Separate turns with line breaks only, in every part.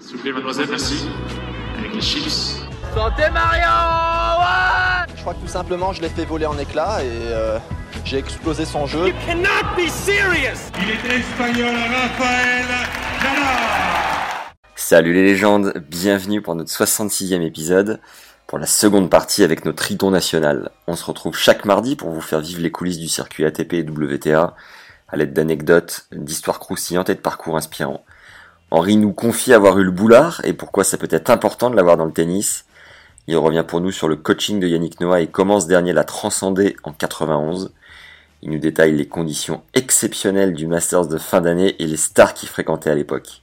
S'il vous plaît, mademoiselle, merci. Avec les chips.
Santé Mario ouais
Je crois que tout simplement je l'ai fait voler en éclats et euh, j'ai explosé son jeu.
cannot be serious
Il est espagnol, Rafael Nadal.
Salut les légendes, bienvenue pour notre 66e épisode, pour la seconde partie avec notre triton national. On se retrouve chaque mardi pour vous faire vivre les coulisses du circuit ATP et WTA, à l'aide d'anecdotes, d'histoires croustillantes et de parcours inspirants. Henri nous confie avoir eu le boulard et pourquoi ça peut être important de l'avoir dans le tennis. Il revient pour nous sur le coaching de Yannick Noah et comment ce dernier l'a transcendé en 91. Il nous détaille les conditions exceptionnelles du Masters de fin d'année et les stars qu'il fréquentait à l'époque.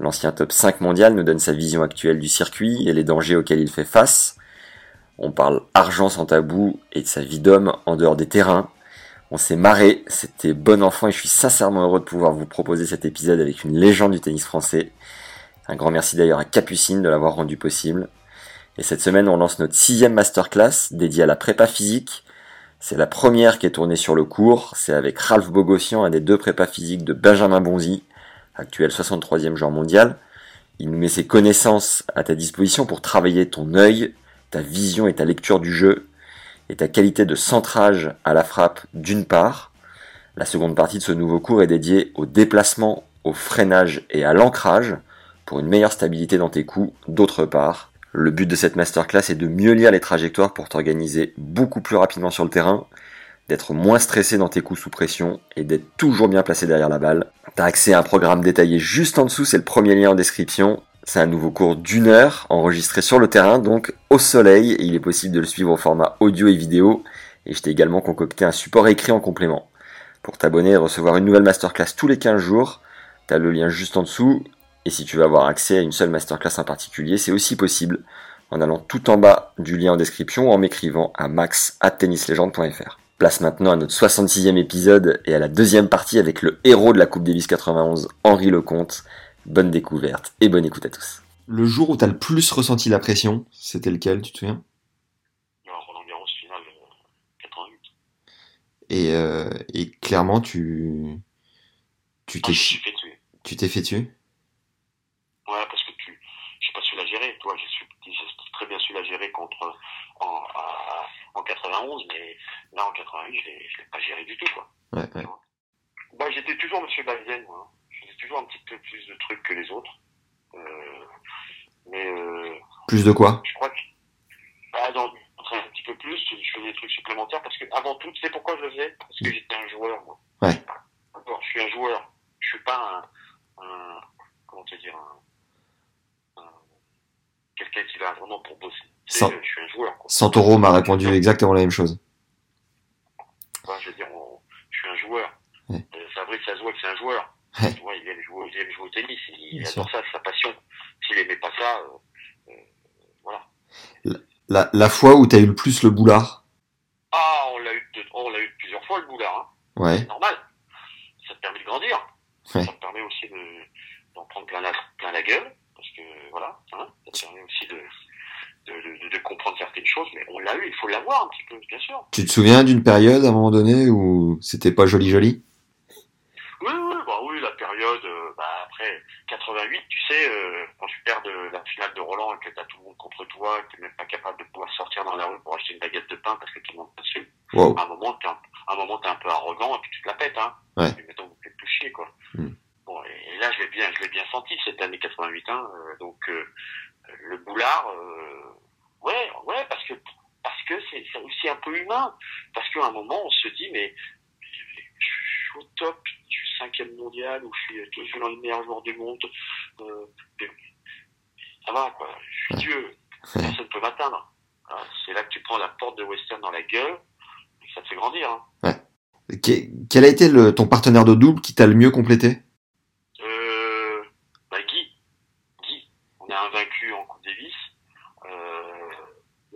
L'ancien top 5 mondial nous donne sa vision actuelle du circuit et les dangers auxquels il fait face. On parle argent sans tabou et de sa vie d'homme en dehors des terrains. On s'est marré, c'était bon enfant et je suis sincèrement heureux de pouvoir vous proposer cet épisode avec une légende du tennis français. Un grand merci d'ailleurs à Capucine de l'avoir rendu possible. Et cette semaine, on lance notre sixième masterclass dédiée à la prépa physique. C'est la première qui est tournée sur le cours. C'est avec Ralph Bogossian, un des deux prépas physiques de Benjamin Bonzi, actuel 63e joueur mondial. Il nous met ses connaissances à ta disposition pour travailler ton œil, ta vision et ta lecture du jeu, et ta qualité de centrage à la frappe d'une part. La seconde partie de ce nouveau cours est dédiée au déplacement, au freinage et à l'ancrage pour une meilleure stabilité dans tes coups d'autre part. Le but de cette masterclass est de mieux lire les trajectoires pour t'organiser beaucoup plus rapidement sur le terrain, d'être moins stressé dans tes coups sous pression et d'être toujours bien placé derrière la balle. T'as accès à un programme détaillé juste en dessous, c'est le premier lien en description. C'est un nouveau cours d'une heure enregistré sur le terrain, donc au soleil, et il est possible de le suivre au format audio et vidéo. Et je t'ai également concocté un support écrit en complément. Pour t'abonner et recevoir une nouvelle masterclass tous les 15 jours, t'as le lien juste en dessous, et si tu veux avoir accès à une seule masterclass en particulier, c'est aussi possible en allant tout en bas du lien en description ou en m'écrivant à max@tennislegende.fr. Place maintenant à notre 66e épisode et à la deuxième partie avec le héros de la Coupe Davis 91, Henri Lecomte. Bonne découverte et bonne écoute à tous.
Le jour où tu as le plus ressenti la pression, c'était lequel, tu te souviens?
Non, Roland Garros finale euh, 88.
et, euh, et clairement, tu tu
Ah,
t'es
tuer.
tu t'es fait tuer?
Ouais, parce que tu, j'ai pas su la gérer. Toi, j'ai très bien su la gérer contre en, à- en 91, mais là en 88, je l'ai, je l'ai pas géré du tout, quoi.
Ouais, ouais.
Bah, j'étais toujours Monsieur Balzen, moi. Toujours un petit peu plus de trucs que les autres. Euh, mais euh,
Plus de quoi
je crois que bah, dans, un petit peu plus, je faisais des trucs supplémentaires parce que avant tout, tu sais pourquoi je le faisais? Parce que j'étais un joueur, moi.
Ouais.
D'accord, je suis un joueur. Je suis pas un, un comment te dire, un, un- quelqu'un qui va vraiment pour bosser. Tu sais,
Sans-
je suis un joueur. Quoi.
Santoro m'a répondu exactement la même chose.
Enfin, je veux dire, on- je suis un joueur.
Ouais.
Euh, Fabrice, ça se voit que c'est un joueur.
Ouais.
Tu vois, il aime jouer, il aime jouer au tennis. Il adore ça, c'est sa passion. S'il aimait pas ça, euh, euh, voilà.
La, la fois où tu as eu le plus le boulard?
Ah, on l'a eu, de- on l'a eu plusieurs fois le boulard. Hein.
Ouais.
C'est normal. Ça te permet de grandir.
Ouais.
Ça te permet aussi de, d'en prendre plein la, plein la gueule. Parce que, voilà, hein, ça te permet aussi de, de, de, de comprendre certaines choses. Mais on l'a eu, il faut l'avoir un petit peu, bien sûr.
Tu te souviens d'une période à un moment donné où c'était pas joli joli
Oui, oui, bah oui, la période, euh, bah après 88, tu sais, euh, quand tu perds de la finale de Roland et que t'as tout le monde contre toi, que t'es même pas capable de pouvoir sortir dans la rue pour acheter une baguette de pain parce que tout le monde te suit,
Wow.
à un moment, t'es un, un moment, t'es un peu arrogant et puis tu te la pètes, hein.
Ouais.
Et mettons, vous faites plus chier, quoi.
Hmm.
Bon, et, là, je l'ai bien, je l'ai bien senti cette année 88, hein, euh, donc, euh, le boulard, euh, ouais, ouais, parce que, parce que c'est c'est aussi un peu humain. Parce qu'à un moment, on se dit, mais, je suis au top, je cinquième mondial, ou je suis toujours dans les meilleurs joueurs du monde, euh, ça va, quoi, je suis Dieu, personne ne peut m'atteindre. C'est là que tu prends la porte de Western dans la gueule, et que ça te fait grandir. Hein.
Que- Quel a été le, ton partenaire de double qui t'a le mieux complété?
Euh, est invaincu en Coupe Davis. Euh,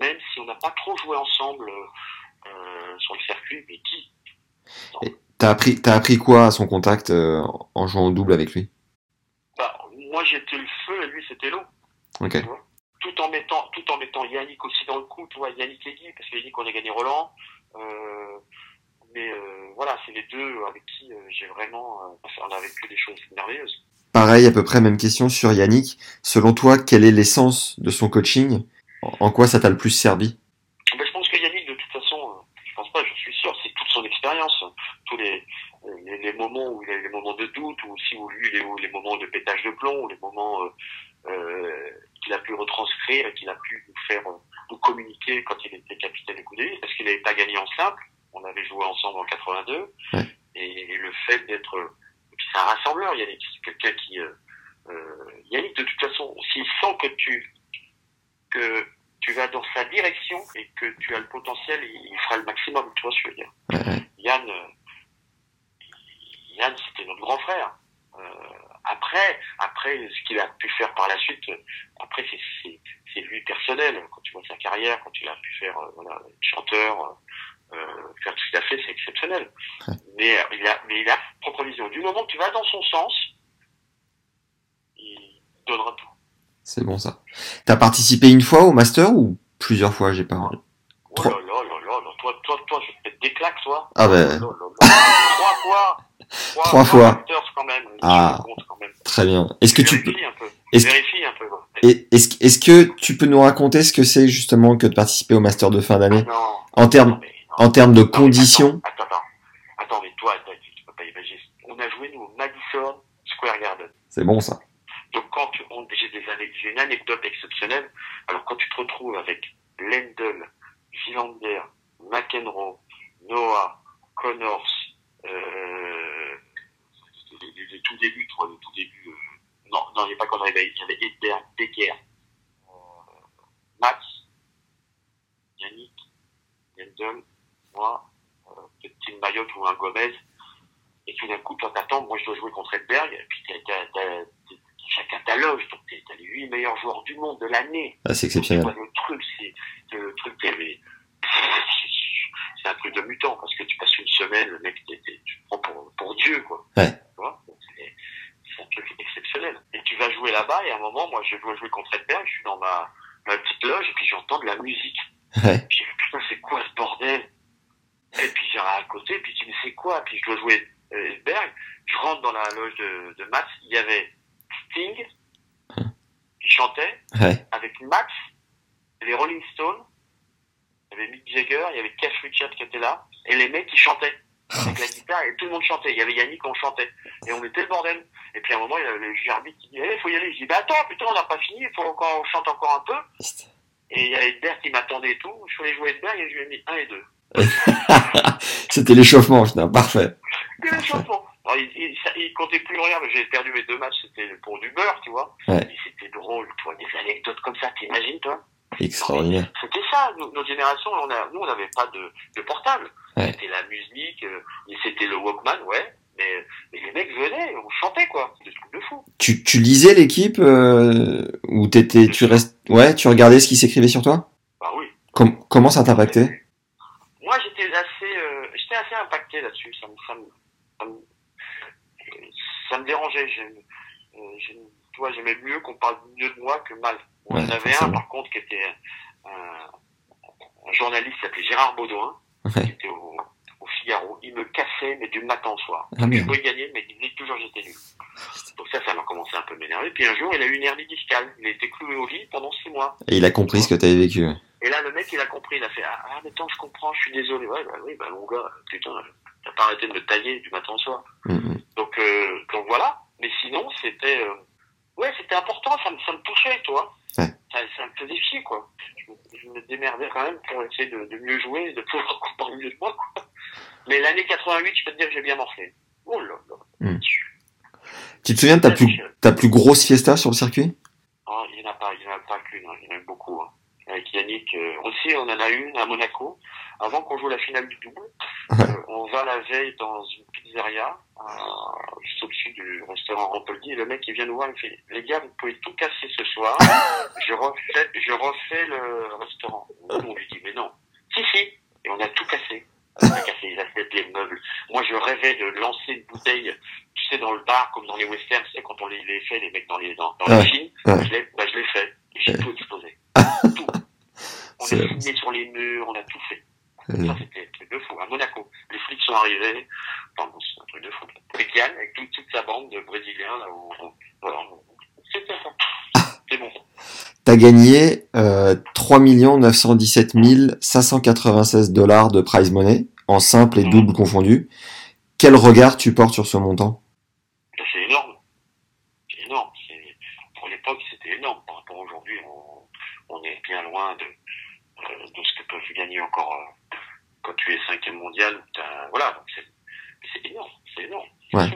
même si on n'a pas trop joué ensemble euh, sur le circuit, mais qui
T'as appris, t'as appris quoi à son contact euh, en jouant au double avec lui?
Bah, Moi j'étais le feu et lui c'était l'eau.
Ok.
Tout en mettant, tout en mettant Yannick aussi dans le coup, tu vois, Yannick Legui, parce que Yannick on a gagné Roland. Euh, mais euh, voilà, c'est les deux avec qui j'ai vraiment, on a vécu des choses merveilleuses.
Pareil, à peu près même question sur Yannick. Selon toi, quel est l'essence de son coaching? En en quoi ça t'a le plus servi
Ben, je pense que Yannick, de toute façon, euh, je pense pas, je suis sûr, c'est toute son expérience, tous les, les, les moments où il a eu les moments de doute, ou aussi où lui, les, les moments de pétage de plomb, ou les moments euh, euh, qu'il a pu retranscrire, et qu'il a pu nous faire euh, nous communiquer quand il était capitaine Davis, parce qu'il n'avait pas gagné en simple, on avait joué ensemble en 82,
Ouais.
et, et le fait d'être, et puis c'est un rassembleur, Yannick, c'est quelqu'un qui, Yannick, de toute façon, s'il sent que tu, que tu vas dans sa direction et que tu as le potentiel, il, fera le maximum, tu vois ce que je veux dire.
Ouais, ouais.
Yann, Yann, c'était notre grand frère. Euh, après, après, ce qu'il a pu faire par la suite, euh, après, c'est, lui personnel. Quand tu vois sa carrière, quand il a pu faire, euh, voilà, chanteur, euh, faire tout ce qu'il a fait, c'est exceptionnel.
Ouais.
Mais il a, mais il a sa propre vision. Du moment que tu vas dans son sens, il donnera tout.
C'est bon ça. T'as participé une fois au master ou plusieurs fois J'ai pas.
Oh là là là toi, toi, toi, je vais te des claques, toi.
Ah
Oh
ben.
là. Trois fois.
Trois fois.
Masters, quand même.
Ah.
Quand même.
Très bien. Est-ce que tu peux est-ce- est-ce est-ce que tu peux nous raconter ce que c'est justement que de participer au master de fin d'année?
Non.
en termes en termes de
Non,
conditions
Attends, attends, attends. Attends, mais toi, tu peux pas imaginer. On a joué, nous, au Madison Square Garden.
C'est bon ça.
Donc, quand tu- on- j'ai des années, j'ai une anecdote exceptionnelle. Alors, quand tu te retrouves avec Lendl, Villander, McEnroe, Noah, Connors, euh, les, tout débuts, toi, les tout débuts, euh, non, non, il n'y a pas Conrad, il y avait Edberg, Becker, euh, Max, Yannick, Lendl, moi, euh, peut-être Tim Mayotte ou un Gomez, et tout d'un coup, toi t'attends, moi je dois jouer contre Edberg, et puis t'as, t'as, ta loge, donc t'es- t'as les huit meilleurs joueurs du monde de l'année.
Ah, c'est
Tu
exceptionnel.
vois, le truc, c'est, le truc, il y avait- un truc de mutant, parce que tu passes une semaine, le mec, tu te prends pour, pour Dieu, quoi.
Ouais.
Tu vois Donc, c'est, un truc exceptionnel. Et tu vas jouer là-bas, et à un moment, moi, je dois jouer contre Edberg, je suis dans ma, ma petite loge, et puis j'entends de la musique.
Ouais.
Puis, putain, c'est quoi ce bordel? Et puis, j'ai à côté, puis tu me dis, c'est quoi? Puis, je dois jouer euh, Edberg. Je rentre dans la loge de, de Max. Il y avait Sting, qui chantait,
Ouais.
avec Max, les Rolling Stones, il y avait Mick Jagger, il y avait Keith Richards qui était là, et les mecs qui chantaient. Avec la guitare, et tout le monde chantait. Il y avait Yannick, on chantait. Et on était le bordel. Et puis, à un moment, il y avait le qui dit, eh, faut y aller. Je dis, bah, attends, putain, on n'a pas fini, il faut encore, on chante encore un peu. Et il y avait Edberg qui m'attendait et tout. Je suis allé jouer Edberg et je lui ai mis un et deux.
C'était l'échauffement, putain, parfait.
Chansons. Alors, il, il, ça- il comptait plus rien, mais j'ai perdu mes deux matchs, c'était pour du beurre, tu vois.
Ouais.
C'était drôle, toi, des anecdotes comme ça, t'imagines, toi?
Extraordinaire.
C'était ça, nous, notre génération, on a, nous, on n'avait pas de, de portable.
Ouais.
C'était la musique, euh, c'était le Walkman, ouais. Mais, mais les mecs venaient, on chantait, quoi. Des trucs de fou.
Tu, tu lisais l'équipe euh, ou t'étais, tu restes, ouais, tu regardais ce qui s'écrivait sur toi?
Bah oui.
Com- Comment ça t'impactait?
Moi, j'étais assez, euh, j'étais assez impacté là-dessus. Ça me, ça me, ça me, ça me dérangeait. Euh, tu vois, j'aimais mieux qu'on parle mieux de moi que mal. Bon,
Ouais,
en avait un, par contre, qui était un, un journaliste qui s'appelait Gérard Baudouin, qui
Ouais.
était au, au Figaro. Il me cassait, mais du matin au soir.
Ah
Je pouvais gagner, mais il disait toujours j'étais nul. Donc ça, ça m'a commencé un peu à m'énerver. Puis un jour, il a eu une hernie discale. Il a été cloué au lit pendant six mois.
Et il a compris ce que t'avais vécu.
Et là, le mec, il a compris, il a fait Ah, ah mais attends, je comprends, je suis désolé. Ouais, bah oui, bah mon gars, putain, t'as pas arrêté de me tailler du matin au soir.
Mhm.
Donc, euh, donc voilà. Mais sinon, c'était. euh, ouais, c'était important, ça me, ça me touchait, toi.
Ouais.
Ça, ça me faisait chier, quoi. Je, me- je me démerdais quand même pour essayer de, de mieux jouer, de pouvoir comparer mieux de moi, quoi. Mais l'année 88, je peux te dire que j'ai bien morflé. Oh là là.
Tu te souviens de ta plus, ta plus grosse fiesta sur le circuit?
Oh, il n'y en a pas, il n'y en a pas qu'une, hein, il y en a eu beaucoup. hein. Avec Yannick, euh, aussi, on en a une à Monaco. avant qu'on joue la finale du double,
Ouais.
euh, on va la veille dans une pizzeria, euh, juste au-dessus du restaurant Rampoldi, et le mec il vient nous voir, il me fait, les gars, vous pouvez tout casser ce soir, je refais, je refais le restaurant. On lui dit, mais non. Si, si. Et on a tout cassé. On a cassé les assiettes, les meubles. Moi, je rêvais de lancer une bouteille, tu sais, dans le bar, comme dans les westerns, tu sais, quand on les, les fait, les mecs dans les, dans, dans
Ouais,
les films.
ouais.
Je l'ai, bah, je l'ai fait. Et j'ai
Ouais.
tout explosé. On a signé sur les murs, on a tout fait. Ça, c'était un truc de fou. À Monaco, les flics sont arrivés. Enfin, bon, c'est un truc de fou. Yann, avec toute, toute sa bande de Brésiliens, là où, voilà. C'était ça. C'est bon.
T'as gagné euh, 3 917 596 dollars de prize money, en simple et double confondu. Quel regard tu portes sur ce montant?
Ben, C'est énorme. C'est énorme. Pour l'époque, c'était énorme. Par rapport à aujourd'hui, on, on est bien loin de, de ce que peuvent gagner encore euh, quand tu es cinquième mondial. Voilà, c'est énorme. C'est énorme.
Ouais.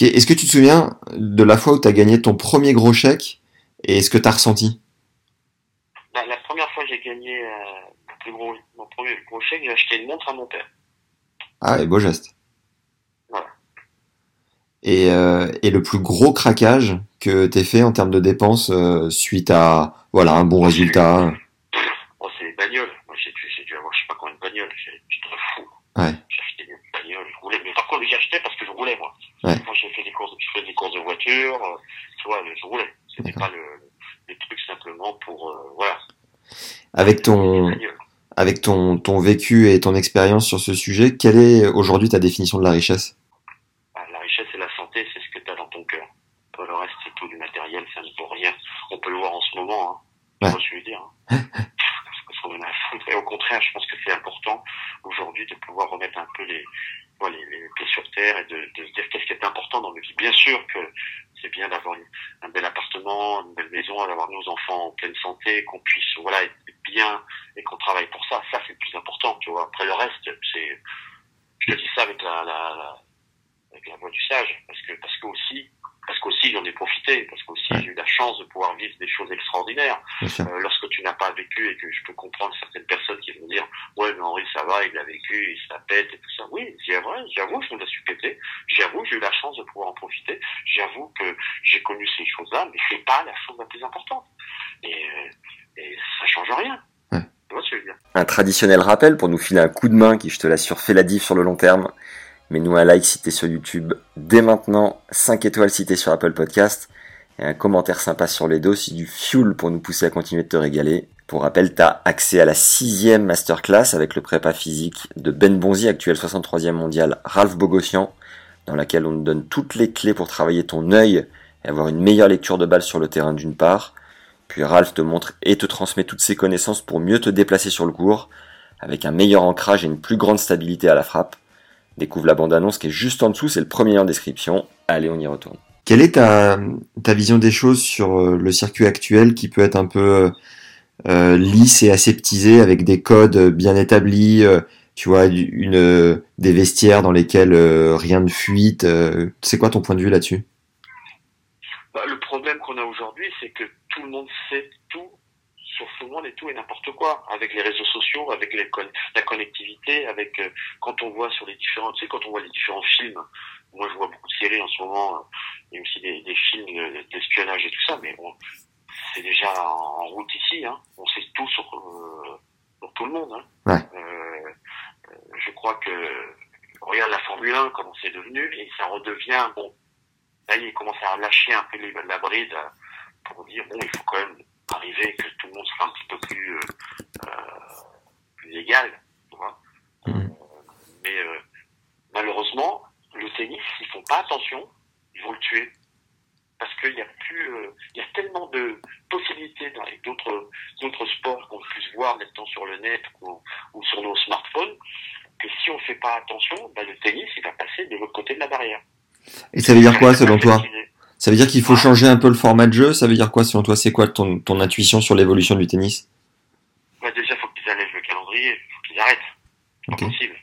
Est-ce que tu te souviens de la fois où t'as gagné ton premier gros chèque et ce que t'as ressenti?
La, la première fois que j'ai gagné euh, mon, plus gros, mon premier gros chèque, j'ai acheté une montre à mon père.
Ah, et beau geste.
Voilà.
Et, euh, et le plus gros craquage que t'aies fait en termes de dépenses euh, suite à voilà un bon résultat
Oh, c'est les bagnoles. Moi, j'ai dû, j'ai dû avoir, je sais pas combien de bagnoles. J'ai- J'étais fou.
Ouais.
J'ai acheté des bagnoles, je roulais. Mais par contre, j'ai acheté parce que je roulais, moi.
Ouais.
Moi, j'ai fait des courses, je faisais des courses de voiture. euh, tu vois, je roulais. C'était
D'accord.
pas le, les trucs simplement pour, euh, voilà.
avec ton
Des bagnoles.
avec ton ton vécu et ton expérience sur ce sujet. Quelle est aujourd'hui ta définition de la richesse
Ah, La richesse et la santé, c'est ce que tu as dans ton cœur. Tout le reste, c'est tout du matériel, ça ne vaut rien. On peut le voir en ce moment, hein. Tu
Ouais.
vois ce que je veux dire, hein. Parce qu'on en a à foutre. Et au contraire, je pense que c'est important aujourd'hui de pouvoir remettre un peu les, voilà, les, les pieds sur terre et de, de se dire qu'est-ce qui est important dans notre vie. Bien sûr que c'est bien d'avoir une- un bel appartement, une belle maison, d'avoir nos enfants en pleine santé, qu'on puisse, voilà, être bien et qu'on travaille pour ça. Ça, c'est le plus important, tu vois. Après le reste, c'est, je te dis ça avec la, la, la avec la voix du sage, parce que parce que aussi parce qu'aussi j'en ai profité, parce qu'aussi
Ouais.
j'ai eu la chance de pouvoir vivre des choses extraordinaires.
Bien sûr.
Euh, lorsque tu n'as pas vécu et que je peux comprendre certaines personnes qui vont dire ouais mais Henri ça va, il a vécu, il se la pète et tout ça. Oui, j'avoue, j'avoue, je me la suis pété. J'avoue, j'ai eu la chance de pouvoir en profiter. J'avoue que j'ai connu ces choses-là, mais c'est pas la chose la plus importante. Et, euh, et ça change rien.
Ouais.
Tu vois ce que je veux dire
Un traditionnel rappel pour nous filer un coup de main qui, je te l'assure, fait la diff sur le long terme. Mets-nous un like si t'es sur YouTube dès maintenant, 5 étoiles si t'es sur Apple Podcast, et un commentaire sympa sur les dos, c'est du fuel pour nous pousser à continuer de te régaler. Pour rappel, t'as accès à la sixième masterclass avec le prépa physique de Ben Bonzi, actuel 63e mondial, Ralph Bogossian, dans laquelle on te donne toutes les clés pour travailler ton œil et avoir une meilleure lecture de balle sur le terrain d'une part. Puis Ralph te montre et te transmet toutes ses connaissances pour mieux te déplacer sur le court, avec un meilleur ancrage et une plus grande stabilité à la frappe. Découvre la bande-annonce qui est juste en dessous, c'est le premier lien en description. Allez, on y retourne.
Quelle est ta, vision des choses sur euh, le circuit actuel qui peut être un peu euh, lisse et aseptisé avec des codes bien établis, euh, tu vois, une, euh, des vestiaires dans lesquels euh, rien ne fuite. euh, c'est quoi ton point de vue là-dessus?
Problème qu'on a aujourd'hui, c'est que tout le monde sait tout sur tout le monde et tout et n'importe quoi, avec les réseaux sociaux, avec les con- la connectivité, avec euh, quand on voit sur les différents, tu sais, quand on voit les différents films. Moi, je vois beaucoup de séries en ce moment, euh, et aussi des, des films d'espionnage et tout ça, mais on- c'est déjà en, en route ici. Hein. On sait tout sur, euh, sur tout le monde. Hein.
Ouais.
Euh, je crois que regarde la Formule 1 comment c'est devenu et ça redevient bon là, il commence à lâcher un peu la bride euh, pour dire bon, il faut quand même arriver que tout le monde soit un petit peu plus, euh, euh, plus égal, tu vois.
Mhm.
Euh, mais euh, malheureusement, le tennis, ils font pas attention, ils vont le tuer. Parce qu'il y a plus, euh, il y a tellement de possibilités dans les d'autres d'autres sports qu'on puisse voir maintenant sur le net ou, ou sur nos smartphones que si on fait pas attention, bah, le tennis il va passer de l'autre côté de la barrière.
Et ça veut dire quoi selon toi. Ça veut dire qu'il faut changer un peu le format de jeu Ça veut dire quoi selon toi C'est quoi ton, ton intuition sur l'évolution du tennis
Bah, déjà, faut qu'ils allègent le calendrier, faut qu'ils arrêtent. C'est
Ok.
pas possible.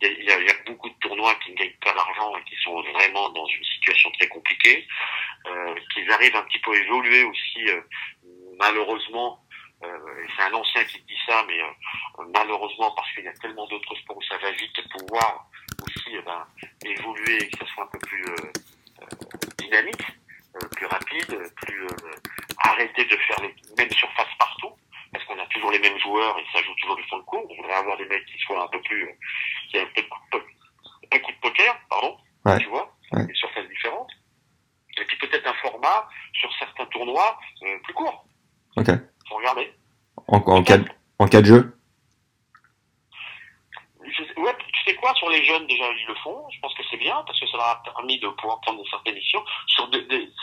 Il y, a, il y a- il y a beaucoup de tournois qui ne gagnent pas d'argent et qui sont vraiment dans une situation très compliquée. Euh, qu'ils arrivent un petit peu à évoluer aussi, euh, malheureusement, euh, c'est un ancien qui te dit ça, mais euh, malheureusement, parce qu'il y a tellement d'autres sports où ça va vite, pouvoir aussi eh ben, évoluer et que ça soit un peu plus euh, euh, dynamique, euh, plus rapide, plus euh, arrêter de faire les mêmes surfaces partout, parce qu'on a toujours les mêmes joueurs et ça joue toujours du fond de cours. On voudrait avoir des mecs qui soient un peu plus, euh, qui aient un peu de coup de, po- un coup de poker, pardon,
Ouais.
tu vois,
Ouais.
des surfaces différentes. Et puis peut-être un format sur certains tournois euh, plus court.
Ok.
Faut regarder.
En, en, cas, de- jeu
Je ouais, tu sais quoi, sur les jeunes, déjà, ils le font. Je pense que c'est bien, parce que ça leur a permis de pouvoir prendre une certaine mission. Sur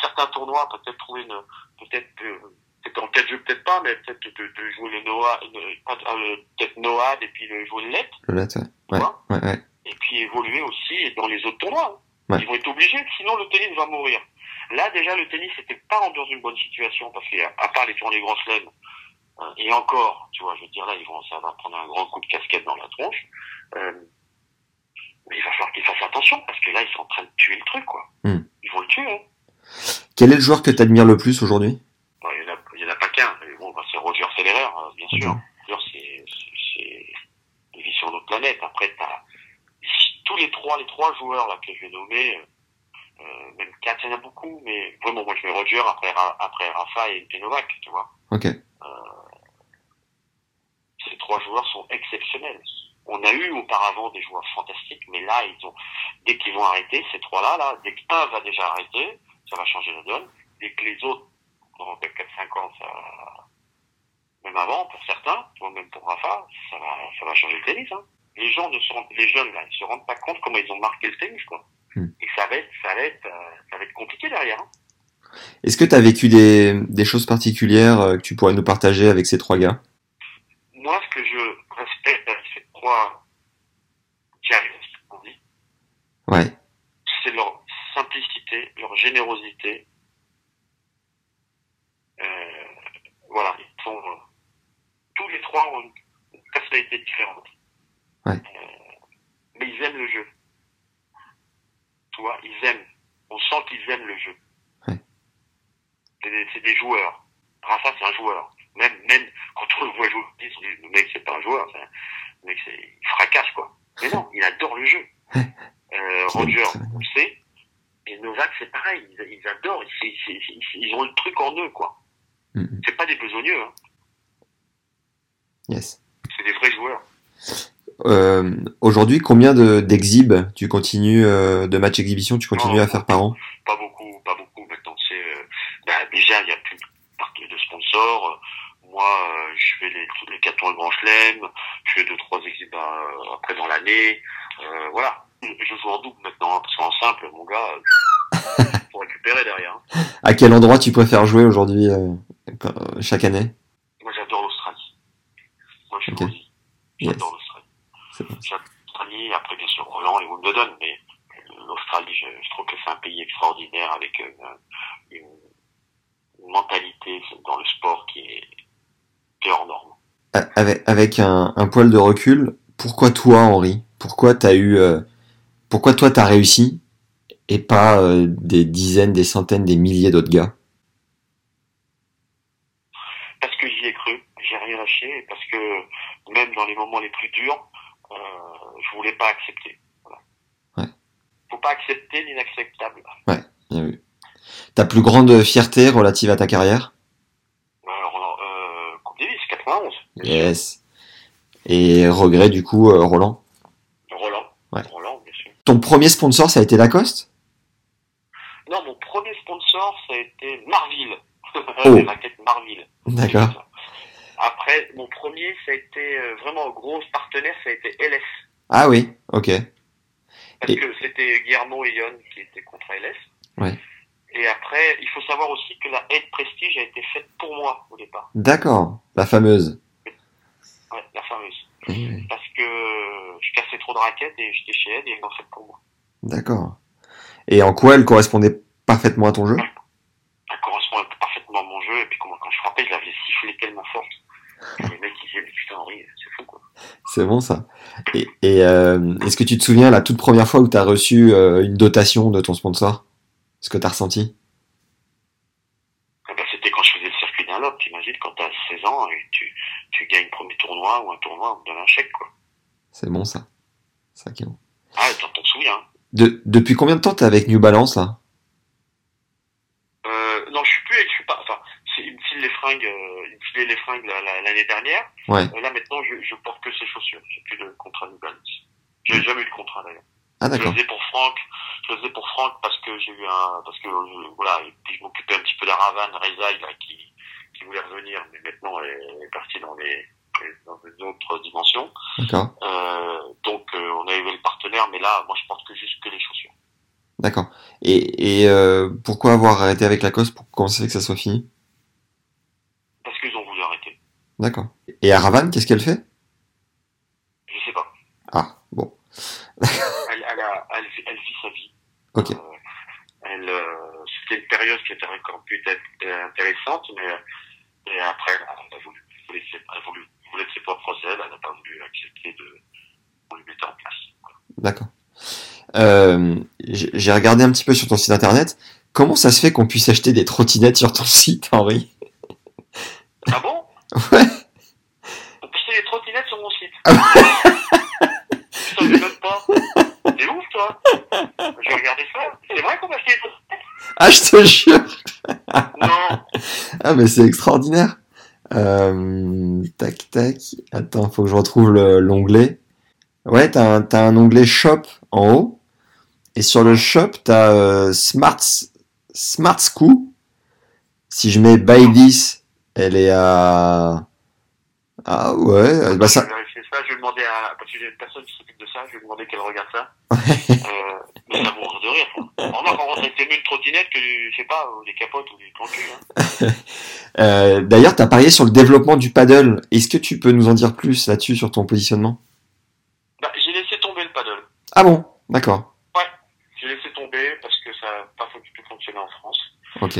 certains tournois, peut-être trouver une, peut-être, euh, peut-être en cas de jeu, peut-être pas, mais peut-être de, de jouer le Noah, euh, peut-être Noad, et puis le, jouer le Let,
Le net, ouais. Ouais.
Et puis évoluer aussi dans les autres tournois.
Ouais.
Ils vont être obligés, sinon le tennis va mourir. Là, déjà, le tennis n'était pas dans une bonne situation, parce qu'à part les tournées Grand euh, et encore, tu vois, je veux dire, là, ils vont, ça va prendre un grand coup de casquette dans la tronche. Euh, mais il va falloir qu'ils fassent attention, parce que là, ils sont en train de tuer le truc, quoi.
Hmm.
Ils vont le tuer, hein.
Quel est le joueur que tu admires le plus aujourd'hui?
Bon, il y en a, il y en a pas qu'un. Bon, bah, c'est Roger Federer, euh, bien sûr. Roger, c'est, il vit sur notre planète. Après, t'as, tous les trois, les trois joueurs, là, que je vais nommer, euh, euh, même quatre, il y en a beaucoup, mais vraiment, moi, je mets Roger après, après Rafa et, et Novak, tu vois.
Ok.
Ces trois joueurs sont exceptionnels. On a eu auparavant des joueurs fantastiques, mais là, ils ont, dès qu'ils vont arrêter, ces trois-là, là, dès qu'un va déjà arrêter, ça va changer la donne. Dès que les autres, dans 4-5 ans, ça, même avant, pour certains, tu vois, même pour Rafa, ça va, ça va changer le tennis, hein. Les gens ne se rendent, les jeunes, là, ils se rendent pas compte comment ils ont marqué le tennis, quoi.
Hmm.
Et ça va être, ça va être, euh, ça va être compliqué derrière, hein.
Est-ce que tu as vécu des, des choses particulières euh, que tu pourrais nous partager avec ces trois gars?
Moi, ce que je respecte avec ces trois diaristes, on dit,
Ouais.
c'est leur simplicité, leur générosité. Euh, voilà, ils sont euh, tous les trois ont une une personnalité différente.
Ouais.
Euh, mais ils aiment le jeu. Tu vois, ils aiment. On sent qu'ils aiment le jeu.
Ouais.
C'est des, joueurs. Rafa, c'est un joueur. Même, même quand on le voit jouer, on dit, le mec, c'est pas un joueur. un- Le mec, il fracasse, quoi. Mais non, il adore le jeu. Euh, Roger, on le sait. Et Novak, c'est pareil. Ils, ils adorent. Ils, ils- ils- ils ont le truc en eux, quoi.
Mhm.
C'est pas des besogneux, hein.
Yes.
C'est des vrais joueurs.
Euh, aujourd'hui, combien de- d'exhibes tu continues, euh, de matchs exhibition, tu continues
Oh.
à faire par an?
Pas beaucoup, pas beaucoup. Maintenant, euh, bah, déjà, il y a plus de- de sponsors. Moi, euh, je fais les, les quatre tours de Grand Chelem. Je fais deux, trois exhibits euh, après dans l'année. Euh, voilà. Je joue en double maintenant, hein, parce qu'en simple, mon gars, euh, faut récupérer derrière. hein.
À quel endroit tu préfères jouer aujourd'hui, euh, chaque année?
Moi, j'adore l'Australie. Moi, je suis. J'adore l'Australie. L'Australie, après, bien sûr, Roland et Wimbledon, mais l'Australie, je, je trouve que c'est un pays extraordinaire avec une, une mentalité dans le sport qui est, qui est hors norme.
Avec, avec un, un poil de recul, pourquoi toi, Henri? Pourquoi t'as eu, euh, pourquoi toi t'as réussi et pas euh, des dizaines, des centaines, des milliers d'autres gars?
Parce que j'y ai cru, j'ai rien lâché, parce que même dans les moments les plus durs, euh, je voulais pas accepter. Voilà.
Ouais.
Faut pas accepter l'inacceptable.
Bien vu. Ta plus grande fierté relative à ta carrière?
Alors, euh, Coupe Davis, 91.
Yes. Et regret du coup, euh, Roland?
Roland.
Ouais.
Roland, bien sûr.
Ton premier sponsor, ça a été Lacoste?
Non, mon premier sponsor, ça a été Marville.
Oh.
Les raquettes Marville.
D'accord.
Après, mon premier, ça a été euh, vraiment un gros partenaire, ça a été LS.
Ah oui, ok.
Parce
Et-
que c'était Guillermo et Yon qui étaient contre LS.
Ouais.
Et après, il faut savoir aussi que la aide prestige a été faite pour moi au départ.
D'accord. La fameuse.
Ouais, la fameuse. Parce que je cassais trop de raquettes et j'étais chez Ed et ils l'ont faite pour moi.
D'accord. Et en quoi elle correspondait parfaitement à ton jeu?
Elle correspond parfaitement à mon jeu. Et puis quand je frappais, je la faisais siffler tellement fort. Les mecs, putain, Henri, c'est fou, quoi.
C'est bon ça. Et, et, euh, est-ce que tu te souviens la toute première fois où tu as reçu euh, une dotation de ton sponsor? Ce que tu as ressenti?
Ah bah, c'était quand je faisais le circuit d'un lobe, t'imagines, quand t'as 16 ans et tu, tu gagnes premier tournoi ou un tournoi, on te donne un chèque, quoi.
C'est bon ça. Ça qui est bon.
Ah, t'en t'en souviens.
De, depuis combien de temps t'es avec New Balance là?
Euh, non, je suis plus, je suis pas, enfin, il me file les fringues, euh, il me filait les fringues la- la- l'année dernière.
Ouais.
Euh, là, maintenant, je, je porte que ces chaussures. J'ai plus de contrat New Balance. J'ai jamais eu de contrat, d'ailleurs.
Ah
Je le faisais pour Franck, je le faisais pour Franck parce que j'ai eu un, parce que, euh, voilà, je m'occupais un petit peu d'Aravan, Rezaï, là, qui, qui voulait revenir, mais maintenant elle est partie dans les, dans des autres dimensions.
D'accord.
Euh, donc, euh, on a eu le partenaire, mais là, moi, je porte que juste que les chaussures.
D'accord. Et, et euh, pourquoi avoir arrêté avec Lacoste? Pour fait que ça soit fini?
Parce qu'ils ont voulu arrêter.
D'accord. Et Aravan, qu'est-ce qu'elle fait?
Je sais pas.
Ah bon.
Elle, elle, a, elle, vit- elle vit sa vie.
Ok.
Euh, elle, euh, c'était une période qui était encore euh, intéressante, mais après, elle a voulu, elle voulait, ses- elle voulu, elle voulait de ses propres ailes, elle n'a pas voulu accepter de, qu'on lui mette en place.
D'accord. Euh, j'ai regardé un petit peu sur ton site internet. Comment ça se fait qu'on puisse acheter des trottinettes sur ton site, Henri?
Ah bon
Ouais.
Peut acheter des trottinettes sur mon site.
Ah
Putain, je note pas. C'est ouf, toi. Je vais regarder ça. C'est vrai qu'on peut acheter des trottinettes
Ah, je te jure
Non.
Ah, mais c'est extraordinaire. Euh, tac, tac. Attends, faut que je retrouve le- l'onglet. Ouais, t'as un, un onglet Shop en haut. Et sur le Shop, t'as euh, Smart, Smart Scoo. Si je mets Buy This, elle est à... Ah ouais, bah
Je
ça...
vais vérifier ça. Je vais demander à, parce que j'ai une personne qui s'occupe de ça, je vais demander qu'elle regarde ça. euh, mais ça mourir de rire. On a quand c'est mieux une trottinette que, je sais pas, ou des capotes ou des tranquilles. Hein.
Euh, D'ailleurs, t'as parié sur le développement du paddle. Est-ce que tu peux nous en dire plus là-dessus sur ton positionnement?
Bah, j'ai laissé tomber le paddle.
Ah bon, d'accord.
J'ai laissé tomber parce que ça n'a pas pu fonctionner en France.
Ok.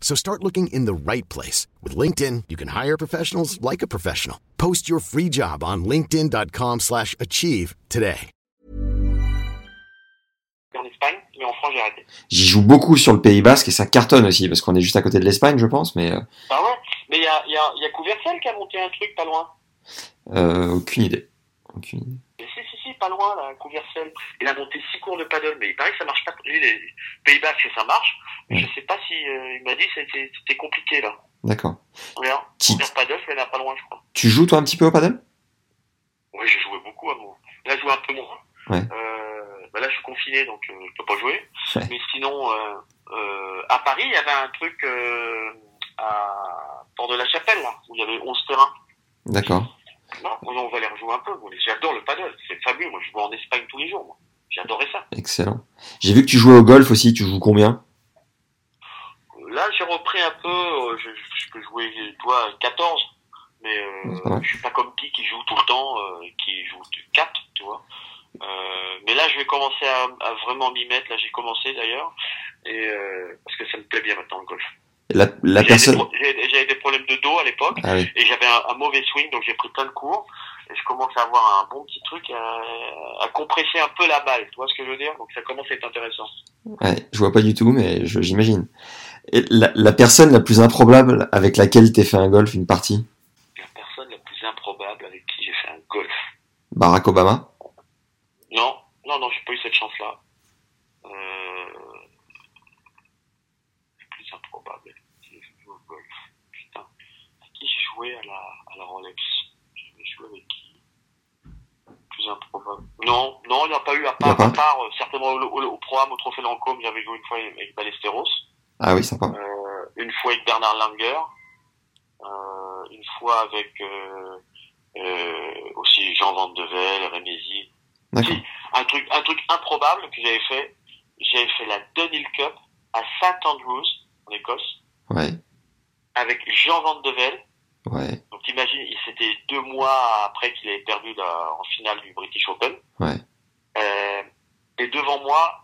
So start looking in the right place. With LinkedIn, you can hire professionals like a professional. Post your free job on linkedin.com slash achieve today.
en Espagne, mais en France j'ai arrêté.
J'y joue beaucoup sur le Pays Basque et ça cartonne aussi parce qu'on est juste à côté de l'Espagne, je pense, mais euh,
Ah ouais Mais il y a, il y, a, il y a Couvercel qui a monté un truc pas loin.
euh, aucune idée. Aucune idée.
Mais si, si, si, pas loin là, Couvercel. Il a monté six cours de paddle, mais il paraît que ça marche pas. Lui, les Pays-Bas, ça marche. Je sais pas si, euh, il m'a dit c'était compliqué là.
D'accord.
Regarde, Couvercel paddle, mais là pas loin, je crois.
Tu joues toi un petit peu au paddle
Oui, j'ai joué beaucoup à mon. Là, je joue un peu moins.
Ouais.
Euh, bah là, je suis confiné, donc euh, je peux pas jouer.
Ouais.
Mais sinon, à Paris, il y avait un truc à Port de la Chapelle, là, où il y avait 11 terrains.
D'accord.
Non, on va aller rejouer un peu. J'adore le paddle, c'est fabuleux. Moi, je joue en Espagne tous les jours. moi. J'ai adoré ça.
Excellent. J'ai vu que tu jouais au golf aussi. Tu joues combien?
Là, j'ai repris un peu. euh, Je, je peux jouer, toi, 14. Mais euh, je suis pas comme qui qui joue tout le temps, euh, qui joue 4, tu vois. Euh, mais là, je vais commencer à, à vraiment m'y mettre. Là, j'ai commencé d'ailleurs, et parce que ça me plaît bien maintenant le golf.
La, la
J'avais
personne.
J'avais des problèmes de dos à l'époque,
Ah oui.
et j'avais un, un mauvais swing, donc j'ai pris plein de cours. Et je commence à avoir un bon petit truc à, à compresser un peu la balle. Tu vois ce que je veux dire? Donc ça commence à être intéressant.
Ouais, je vois pas du tout, mais j'imagine. La, la personne la plus improbable avec laquelle t'es fait un golf, une partie?
La personne la plus improbable avec qui j'ai fait un golf.
Barack Obama?
Non, non, non, j'ai pas eu cette chance-là. Euh... Le plus improbable avec qui j'ai joué au golf. Putain. À qui j'ai joué à la, à la Rolex. J'ai joué avec qui? Plus improbable. Non, non, il n'y a pas eu, à part,
pas
à part euh, certainement au, au, au programme, au Trophée Lancôme, j'avais joué une fois avec Ballesteros,
Ah oui, sympa.
euh, une fois avec Bernard Langer, euh, une fois avec aussi Jean Van de Velde, Rémézy, un truc, un truc improbable que j'avais fait. J'avais fait la Dunhill Cup à St Andrews, en Écosse,
Ouais,
avec Jean Van de Velde,
ouais.
donc t'imagines, il- c'était deux mois après qu'il avait perdu la- en finale du British Open.
Ouais.
Euh, et devant moi,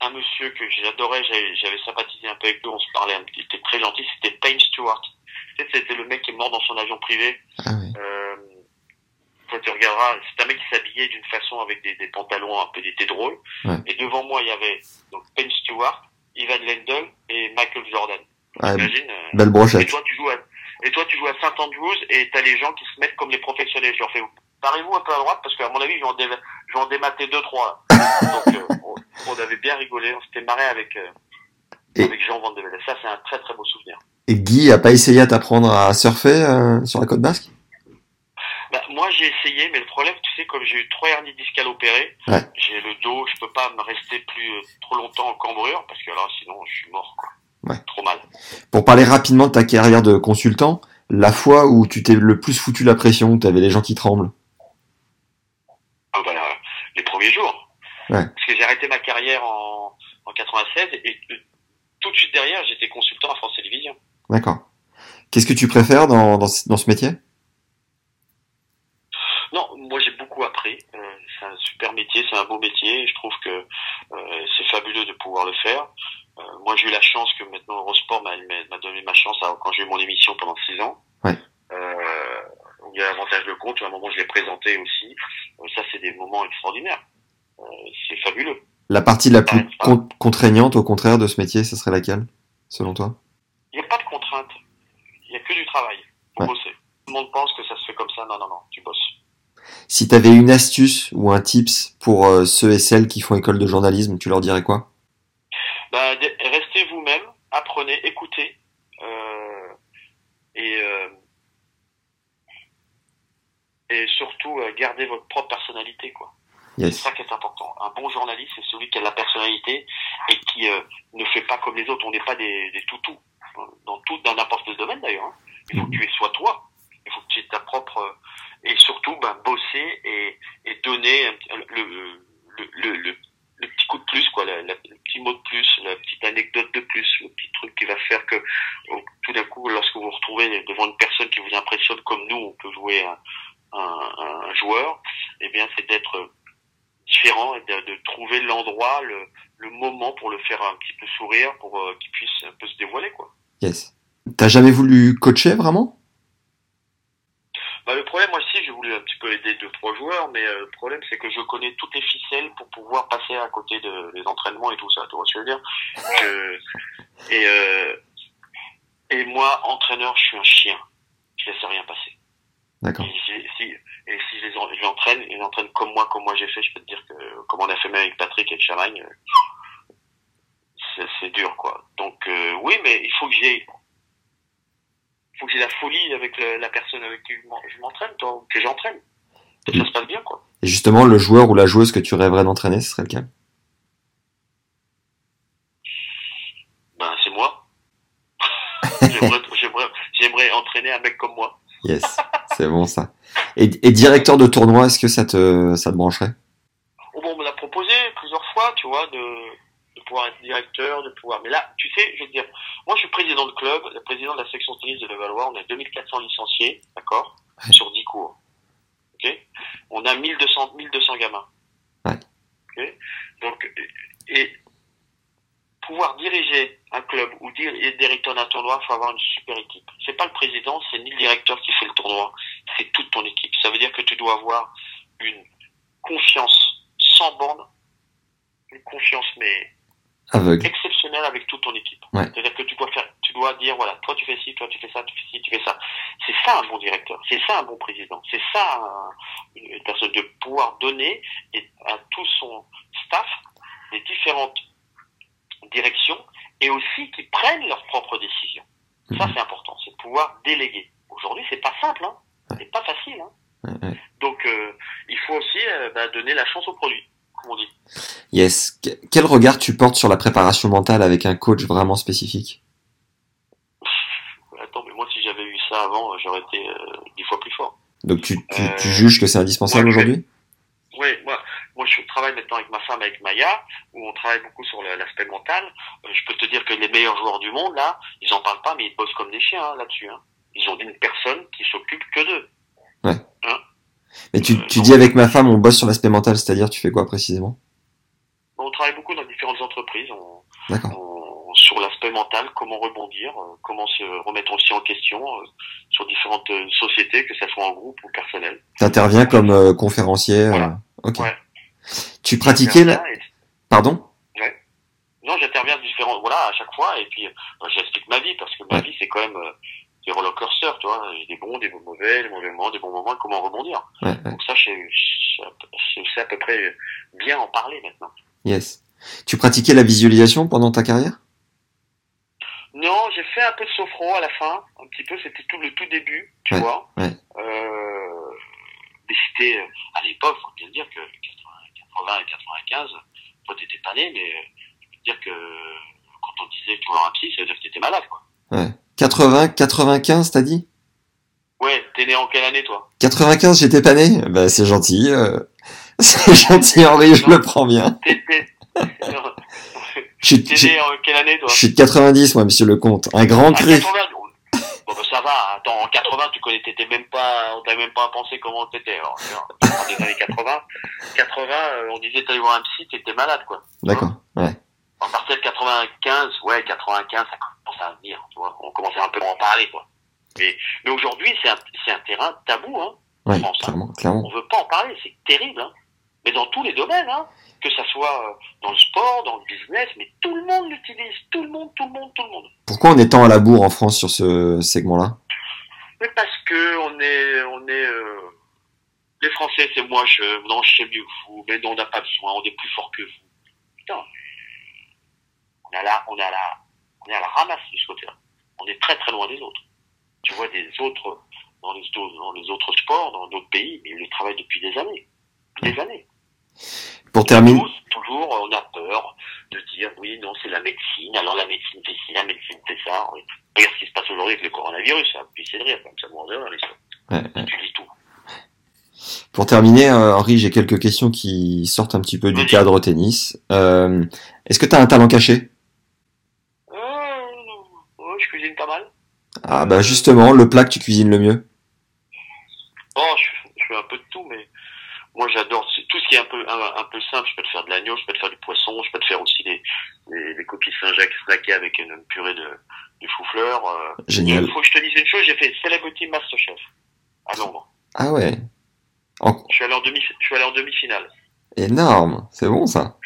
un monsieur que j'adorais, j'avais, sympathisé un peu avec lui, on se parlait, un petit- il était très gentil, c'était Payne Stewart. Tu sais, c'était le mec qui est mort dans son avion privé.
Ah.
Euh, toi, tu regarderas, c'est un mec qui s'habillait d'une façon avec des, des pantalons un peu d'été drôle.
Ouais.
Et devant moi, il y avait donc Payne Stewart, Ivan Lendl et Michael Jordan. T'imagines euh,
belle
et
brochette.
et toi, tu joues à Saint Andrews et t'as les gens qui se mettent comme les professionnels. Je leur fais, parez-vous un peu à droite parce qu'à mon avis, je vais en, dé- je vais en démater deux, trois. Donc, euh, on, on avait bien rigolé, on s'était marré avec, euh,
Et-
avec Jean Van de Velde. Ça, c'est un très, très beau souvenir.
Et Guy a pas essayé à t'apprendre à surfer euh, sur la côte basque?
Bah, moi, j'ai essayé, mais le problème, tu sais, comme j'ai eu trois hernies discales opérées,
Ouais.
j'ai le dos, je peux pas me rester plus trop longtemps en cambrure parce que là, sinon, je suis mort. Quoi.
Ouais.
Trop mal.
Pour parler rapidement de ta carrière de consultant, la fois où tu t'es le plus foutu la pression, où t'avais les gens qui tremblent.
Ah, bah, les premiers jours.
Ouais.
Parce que j'ai arrêté ma carrière en, en 96 et euh, tout de suite derrière, j'étais consultant à France Télévisions.
D'accord. Qu'est-ce que tu préfères dans, dans, ce- dans ce métier?
Non, moi j'ai beaucoup appris. Euh, c'est un super métier, c'est un beau métier. et Je trouve que euh, c'est fabuleux de pouvoir le faire. Euh, moi j'ai eu la chance que maintenant Eurosport m'a donné ma chance à- quand j'ai eu mon émission pendant six ans.
Ouais.
Euh, où il y a l'avantage de compte. À un moment je l'ai présenté aussi. Euh, ça c'est des moments extraordinaires. Euh, c'est fabuleux.
La partie la plus con- contraignante, au contraire, de ce métier, ce serait laquelle, selon toi?
Il n'y a pas de contrainte. Il n'y a que du travail. Faut
Ouais.
bosser. Tout le monde pense que ça se fait comme ça. Non, non, non. Tu bosses.
Si t'avais une astuce ou un tips pour euh, ceux et celles qui font école de journalisme, tu leur dirais quoi?
Bah, de- restez vous-même, apprenez, écoutez, euh, et euh, et surtout euh, gardez votre propre personnalité, quoi. C'est ça qui est important. Un bon journaliste, c'est celui qui a la personnalité et qui euh, ne fait pas comme les autres. On n'est pas des, des toutous dans tout, dans n'importe quel domaine d'ailleurs. hein. Il faut que tu es sois toi. Il faut que tu aies ta propre euh, et surtout ben, bosser et, et donner un- le, le, le, le, le petit coup de plus, quoi, le petit mot de plus, la petite anecdote de plus, le petit truc qui va faire que tout d'un coup, lorsque vous vous retrouvez devant une personne qui vous impressionne comme nous, on peut jouer un, un, joueur, eh bien c'est d'être différent et de, de trouver l'endroit, le, le moment pour le faire un petit peu sourire, pour euh, qu'il puisse un peu se dévoiler, quoi.
Yes. T'as jamais voulu coacher vraiment?
Bah, le problème, moi aussi, j'ai voulu un petit peu aider deux, trois joueurs, mais euh, le problème, c'est que je connais toutes les ficelles pour pouvoir passer à côté de, des entraînements et tout ça, tu vois ce que je veux dire? Je- et, euh, et moi, entraîneur, je suis un chien. Je laisse rien passer.
D'accord.
Et si, si- et si je les, en- je les entraîne, ils entraînent comme moi, comme moi j'ai fait, je peux te dire que, comme on a fait même avec Patrick et avec Chamagne, euh, c'est, c'est dur, quoi. Donc, euh, oui, mais il faut que j'ai, faut que j'ai la folie avec le- la personne avec qui je m'en- je m'entraîne, que j'entraîne. Que ça se passe bien, quoi.
Et justement, le joueur ou la joueuse que tu rêverais d'entraîner, ce serait lequel?
Ben, c'est moi. j'aimerais, entraîner un mec comme moi.
Yes, c'est bon ça. Et, et directeur de tournoi, est-ce que ça te, ça te brancherait?
Oh, bon, on me l'a proposé plusieurs fois, tu vois, de pouvoir être directeur, de pouvoir. Mais là, tu sais, je veux dire, moi, je suis président de club, le président de la section tennis de Levallois. On a 2400 licenciés, d'accord,
Ouais.
sur 10 cours. Ok. On a 1200, 1200 gamins.
Ouais.
Ok. Donc, et pouvoir diriger un club ou dire être directeur d'un tournoi, il faut avoir une super équipe. C'est pas le président, c'est ni le directeur qui fait le tournoi, c'est toute ton équipe. Ça veut dire que tu dois avoir une confiance sans borne, une confiance mais
Aveugle.
exceptionnelle avec toute ton équipe.
Ouais.
C'est-à-dire que tu dois faire, tu dois dire voilà, toi tu fais ci, toi tu fais ça, tu fais ci, tu fais ça. C'est ça un bon directeur, c'est ça un bon président, c'est ça un- une personne de pouvoir donner à tout son staff les différentes directions et aussi qui prennent leurs propres décisions. Ça
Mhm.
c'est important, c'est de pouvoir déléguer. Aujourd'hui c'est pas simple, hein. c'est pas facile. Hein.
Ouais, ouais.
Donc euh, il faut aussi euh, bah, donner la chance au produit, comme on dit.
Yes. Que- Quel regard tu portes sur la préparation mentale avec un coach vraiment spécifique?
Attends, mais moi si j'avais eu ça avant, j'aurais été euh, dix fois plus fort.
Donc tu, tu, tu
Euh,
juges que c'est indispensable
ouais,
aujourd'hui?
Oui, moi, moi je travaille maintenant avec ma femme, avec Maya, où on travaille beaucoup sur l'aspect mental. Euh, je peux te dire que les meilleurs joueurs du monde, là, ils en parlent pas, mais ils bossent comme des chiens hein, là-dessus. Hein. ils ont une personne qui s'occupe que d'eux.
Mais tu, tu dis avec ma femme, on bosse sur l'aspect mental, c'est-à-dire tu fais quoi précisément?
On travaille beaucoup dans différentes entreprises on- on- sur l'aspect mental, comment rebondir, euh, comment se remettre aussi en question euh, sur différentes euh, sociétés, que ce soit en groupe ou personnel.
T'interviens comme euh, conférencier. euh,
Voilà.
Ok.
Ouais.
Tu pratiquais la...
Et-
Pardon?
Non, j'interviens différents, voilà, à chaque fois, et puis euh, j'explique ma vie, parce que ma
Ouais.
vie, c'est quand même euh, des roller coasters, tu vois, des bons, des mauvais, des mauvais moments, des bons moments, comment rebondir.
Ouais, ouais.
Donc ça, je sais- à peu près bien en parler maintenant.
Yes. Tu pratiquais la visualisation pendant ta carrière?
Non, j'ai fait un peu de sophro à la fin, un petit peu, c'était tout le tout début, tu
Ouais,
vois.
ouais.
Euh, mais c'était, euh, à l'époque, faut bien dire que 80, 80 et 95, toi t'étais pas né, mais euh, je peux te dire que quand on disait que tu vois un psy, ça veut dire que t'étais malade, quoi.
Ouais. 80, 95, t'as dit?
Ouais, t'es né en quelle année, toi?
95, j'étais pas né Bah c'est gentil. euh, C'est gentil Henri, je le prends bien.
T'es, né en quelle année, toi?
je suis de 90 moi, monsieur le comte. Un grand
Ah,
cri.
80, Bon, bah, ça va, attends, en 80, tu connais, t'étais même pas, on t'avait même pas pensé comment t'étais. Alors, tu les années 80, 80, euh, on disait t'allais voir un psy, t'étais malade, quoi.
D'accord. Ouais.
À partir de 95, ouais, 95, ça commence à venir, tu vois. On commençait un peu à en parler, quoi. Mais, mais aujourd'hui, c'est un, terrain tabou, hein.
Ouais,
France, hein.
clairement.
On veut pas en parler, c'est terrible, hein. Mais dans tous les domaines, hein. Que ça soit euh, dans le sport, dans le business, mais tout le monde l'utilise. Tout le monde, tout le monde, tout le monde.
Pourquoi on est tant à la bourre en France sur ce segment-là?
Mais parce que on est, on est, euh, les Français, c'est moi, je, non, je sais mieux que vous, mais non, on n'a pas besoin, on est plus fort que vous. Putain, on est à la, on est à la, on est à la ramasse ce côté-là. On est très très loin des autres. Tu vois des autres dans les, autres- dans les autres sports, dans d'autres pays, mais ils le travaillent depuis des années, des années.
Pour terminer,
toujours, on a peur de dire oui, non, c'est la médecine. Alors la médecine fait ci, la médecine fait ça. Oui. Regarde ce qui se passe aujourd'hui avec le coronavirus, ça, puis c'est de rire, comme ça, bon, on l'histoire.
Ouais, ouais.
Tu dis tout.
pour terminer, euh, Henri, j'ai quelques questions qui sortent un petit peu du cadre tennis. Euh, Est-ce que tu as un talent caché?
Cuisine pas mal.
Ah bah justement, le plat que tu cuisines le mieux.
Oh, je, je fais un peu de tout, mais moi j'adore tout ce qui est un peu un, un peu simple. Je peux te faire de l'agneau, je peux te faire du poisson, je peux te faire aussi des, des, des coquilles Saint-Jacques snackées avec une, une purée de, de chou-fleur. Euh.
Génial.
Il faut que je te dise une chose, j'ai fait Celebrity Masterchef à Londres.
Ah ouais. En-
Je suis allé en demi, je suis allé en demi-finale.
Énorme, c'est bon ça.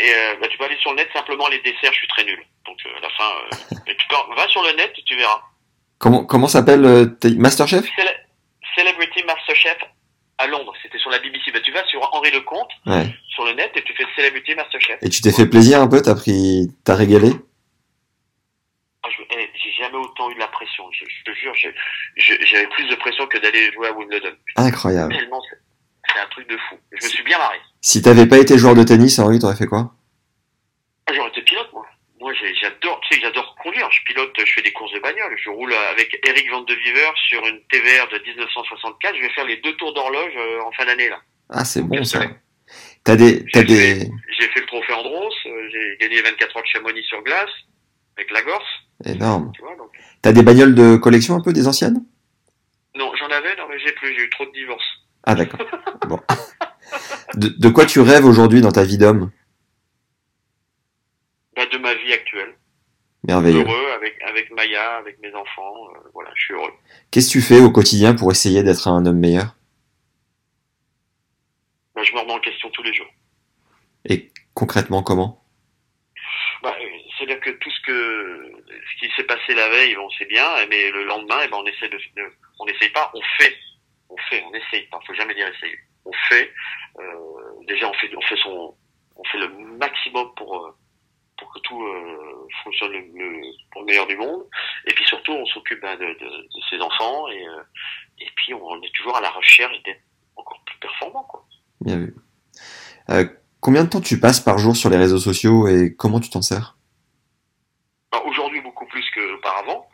Et euh, bah, tu peux aller sur le net, simplement les desserts, je suis très nul. Donc euh, à la fin, euh, tu peux, va sur le net, tu verras.
Comment comment s'appelle euh, Masterchef
Cele- Celebrity Masterchef à Londres, c'était sur la BBC. Bah, tu vas sur Henri Lecomte,
Ouais.
sur le net, et tu fais Celebrity Masterchef.
Et tu t'es fait plaisir un peu, t'as pris, t'as régalé?
Ah, eh, J'ai jamais autant eu de la pression, je, je te jure, j'avais plus de pression que d'aller jouer à Wimbledon.
Incroyable.
Tellement, c'est un truc de fou. Je me suis bien marré.
Si t'avais pas été joueur de tennis, Henri, t'aurais fait quoi?
Ah, J'aurais été pilote, moi. Moi, j'adore, tu sais, j'adore conduire. Je pilote, je fais des courses de bagnole. Je roule avec Eric Van de Viver sur une TVR de 1964. Je vais faire les deux tours d'horloge euh, en fin d'année, là.
Ah, c'est bon ça. T'as des, t'as
J'ai
des,
J'ai fait le trophée Andros. euh, j'ai gagné 24 heures de Chamonix sur glace avec la Gorse,
énorme.
tu vois. Donc...
T'as des bagnoles de collection un peu, des anciennes?
Non, j'en avais, non, mais j'ai plus. J'ai eu trop de divorces.
Ah d'accord. Bon. De, de quoi tu rêves aujourd'hui dans ta vie d'homme?
Bah, de ma vie actuelle.
Merveilleux.
Heureux avec, avec Maya, avec mes enfants. euh, voilà, je suis heureux.
Qu'est-ce que tu fais au quotidien pour essayer d'être un homme meilleur?
Bah, je me remets en question tous les jours.
Et concrètement, comment?
Bah, euh, c'est-à-dire que tout ce que ce qui s'est passé la veille, on sait bien, mais le lendemain, eh ben, on essaie de, on n'essaye pas, on fait, on fait, on essaye pas. Faut jamais dire essayer. On fait. Euh, déjà, on fait, on fait son, on fait le maximum pour euh, pour que tout euh, fonctionne le, le- pour le meilleur du monde. Et puis surtout, on s'occupe ben, de, de, de ses enfants et euh, et puis on est toujours à la recherche d'être encore plus performant. Quoi.
Bien vu. Euh, combien de temps tu passes par jour sur les réseaux sociaux et comment tu t'en sers?
Alors, Aujourd'hui, beaucoup plus qu'auparavant.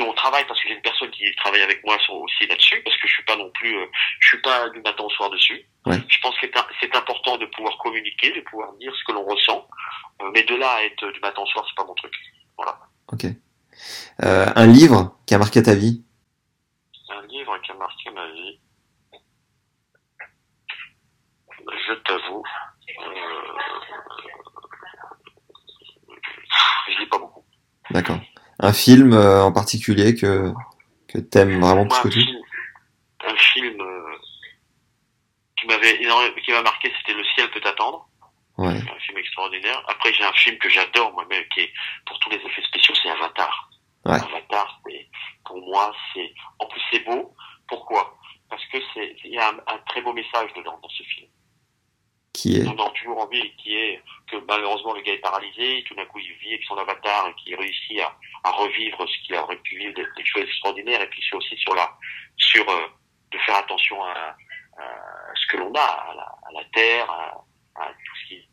Euh, sinon, on travaille parce que j'ai une personne qui travaille avec moi aussi là-dessus, parce que je suis pas non plus, euh, je suis pas du matin au soir dessus.
Ouais.
Je pense que c'est important de pouvoir communiquer, de pouvoir dire ce que l'on ressent, Euh, mais de là à être du matin au soir, c'est pas mon truc. Voilà.
Ok. Euh, un livre qui a marqué ta vie?
Un livre qui a marqué ma vie. Je t'avoue, euh, je lis pas beaucoup.
D'accord. Un film euh, en particulier que, que t'aimes vraiment plus que
un
tout
film, un film euh, qui m'avait énormément- qui m'a marqué, c'était Le ciel peut attendre.
Ouais.
un film extraordinaire. Après, j'ai un film que j'adore, moi, mais qui est, pour tous les effets spéciaux, c'est Avatar.
Ouais.
Avatar, c'est, pour moi, c'est, en plus, c'est beau. Pourquoi? Parce que c'est, il y a un, un très beau message dedans, dans ce film.
Qui est
On a toujours envie, qui est que malheureusement le gars est paralysé, et tout d'un coup il vit avec son avatar et qu'il réussit à, à revivre ce qu'il aurait pu vivre, des, des choses extraordinaires, et puis c'est aussi sur la, sur, euh, de faire attention à, à ce que l'on a, à la, à la terre, à, tout ce qui,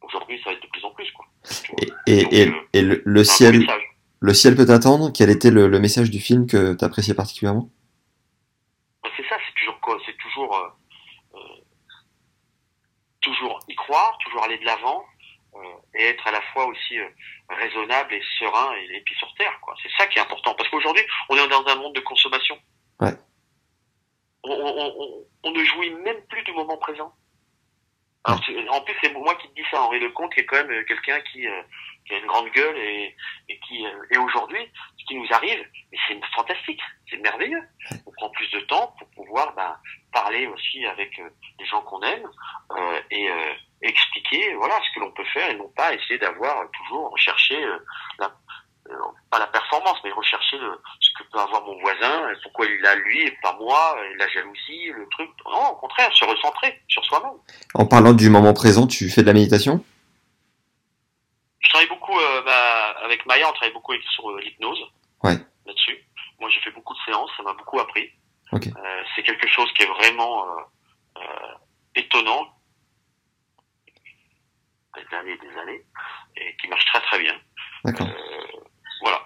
aujourd'hui ça va être de plus en plus, quoi.
et, et, et, et le, ciel le ciel peut attendre. Quel était le, le message du film que t'appréciais particulièrement?
Ben, C'est ça, c'est toujours quoi C'est toujours, euh, euh, toujours y croire, toujours aller de l'avant euh, et être à la fois aussi euh, raisonnable et serein et les pieds sur terre. C'est ça qui est important parce qu'aujourd'hui, on est dans un monde de consommation.
Ouais.
On, on, on, on ne jouit même plus du moment présent. Alors, en plus, c'est moi qui te dis ça, Henri Lecomte, qui est quand même euh, quelqu'un qui, euh, qui a une grande gueule et, et qui, euh, et aujourd'hui, ce qui nous arrive, c'est fantastique, c'est merveilleux. On prend plus de temps pour pouvoir ben, parler aussi avec euh, les gens qu'on aime euh, et euh, expliquer voilà ce que l'on peut faire et non pas essayer d'avoir euh, toujours euh, la, euh, pas la performance mais rechercher le, ce que peut avoir mon voisin et pourquoi il a lui et pas moi et la jalousie le truc. Non au contraire se recentrer sur soi-même.
En parlant du moment présent, tu fais de la méditation?
Je travaille beaucoup euh, bah, avec Maya on travaille beaucoup sur euh, l'hypnose.
Ouais.
là-dessus. Moi j'ai fait beaucoup de séances ça m'a beaucoup appris
Ok.
Euh, c'est quelque chose qui est vraiment euh, euh, étonnant des années et des années et qui marche très très bien
D'accord.
Euh, voilà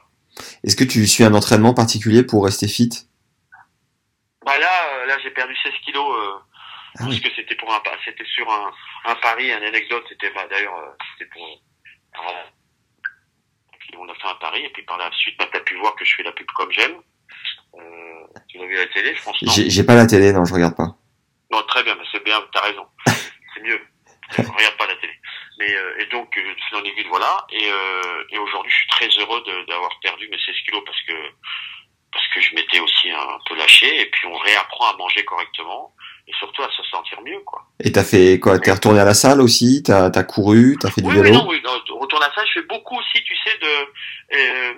Est-ce que tu suis un entraînement particulier pour rester fit?
Bah là euh, là j'ai perdu 16 kilos euh,
Ah
parce
oui.
que c'était pour un c'était sur un, un pari une anecdote c'était bah, d'ailleurs c'était pour euh, on a fait un pari et puis par la suite bah, t'as pu voir que je fais la pub comme j'aime euh, tu l'as vu à la télé je pense
J'ai pas la télé, non, je regarde pas.
Non, très bien, mais c'est bien, t'as raison. C'est mieux. Je regarde pas la télé. Mais euh, et donc euh, de fil en aiguille, voilà. Et, euh, et aujourd'hui, je suis très heureux d'avoir perdu mes 16 kilos parce que parce que je m'étais aussi un peu lâché. Et puis on réapprend à manger correctement et surtout à se sentir mieux, quoi.
Et t'as fait quoi? T'es retourné à la salle aussi? T'as as couru? T'as fait du
Oui, oui,
vélo
non, oui, non, retourne à ça. Je fais beaucoup aussi, tu sais, de euh,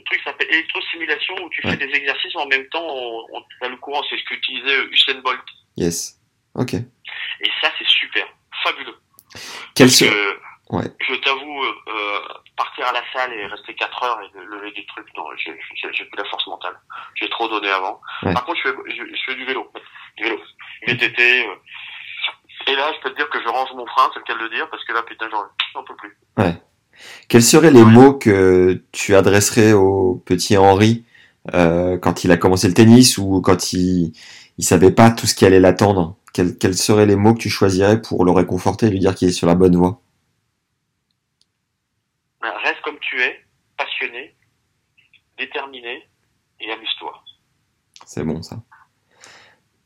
le truc s'appelle électrosimulation où tu
Ouais.
fais des exercices en même temps. On, on, le courant, c'est ce qu'utilisait Usain Bolt.
Yes. Ok.
Et ça, c'est super, fabuleux.
Quel
Parce que,
Ouais.
je t'avoue, euh, euh, partir à la salle et rester 4 heures et de lever des trucs, non, j'ai plus la force mentale. J'ai trop donné avant.
Ouais.
Par contre, je fais, je, je fais du vélo, du vélo, VTT. euh. Et là, je peux te dire que je range mon frein, c'est le cas de le dire, parce que là, putain, j'en peux plus.
Quels seraient les mots que tu adresserais au petit Henri euh, quand il a commencé le tennis ou quand il il savait pas tout ce qui allait l'attendre? Quels, quels seraient les mots que tu choisirais pour le réconforter et lui dire qu'il est sur la bonne voie?
Ben, Reste comme tu es, passionné, déterminé, et amuse-toi.
C'est bon ça.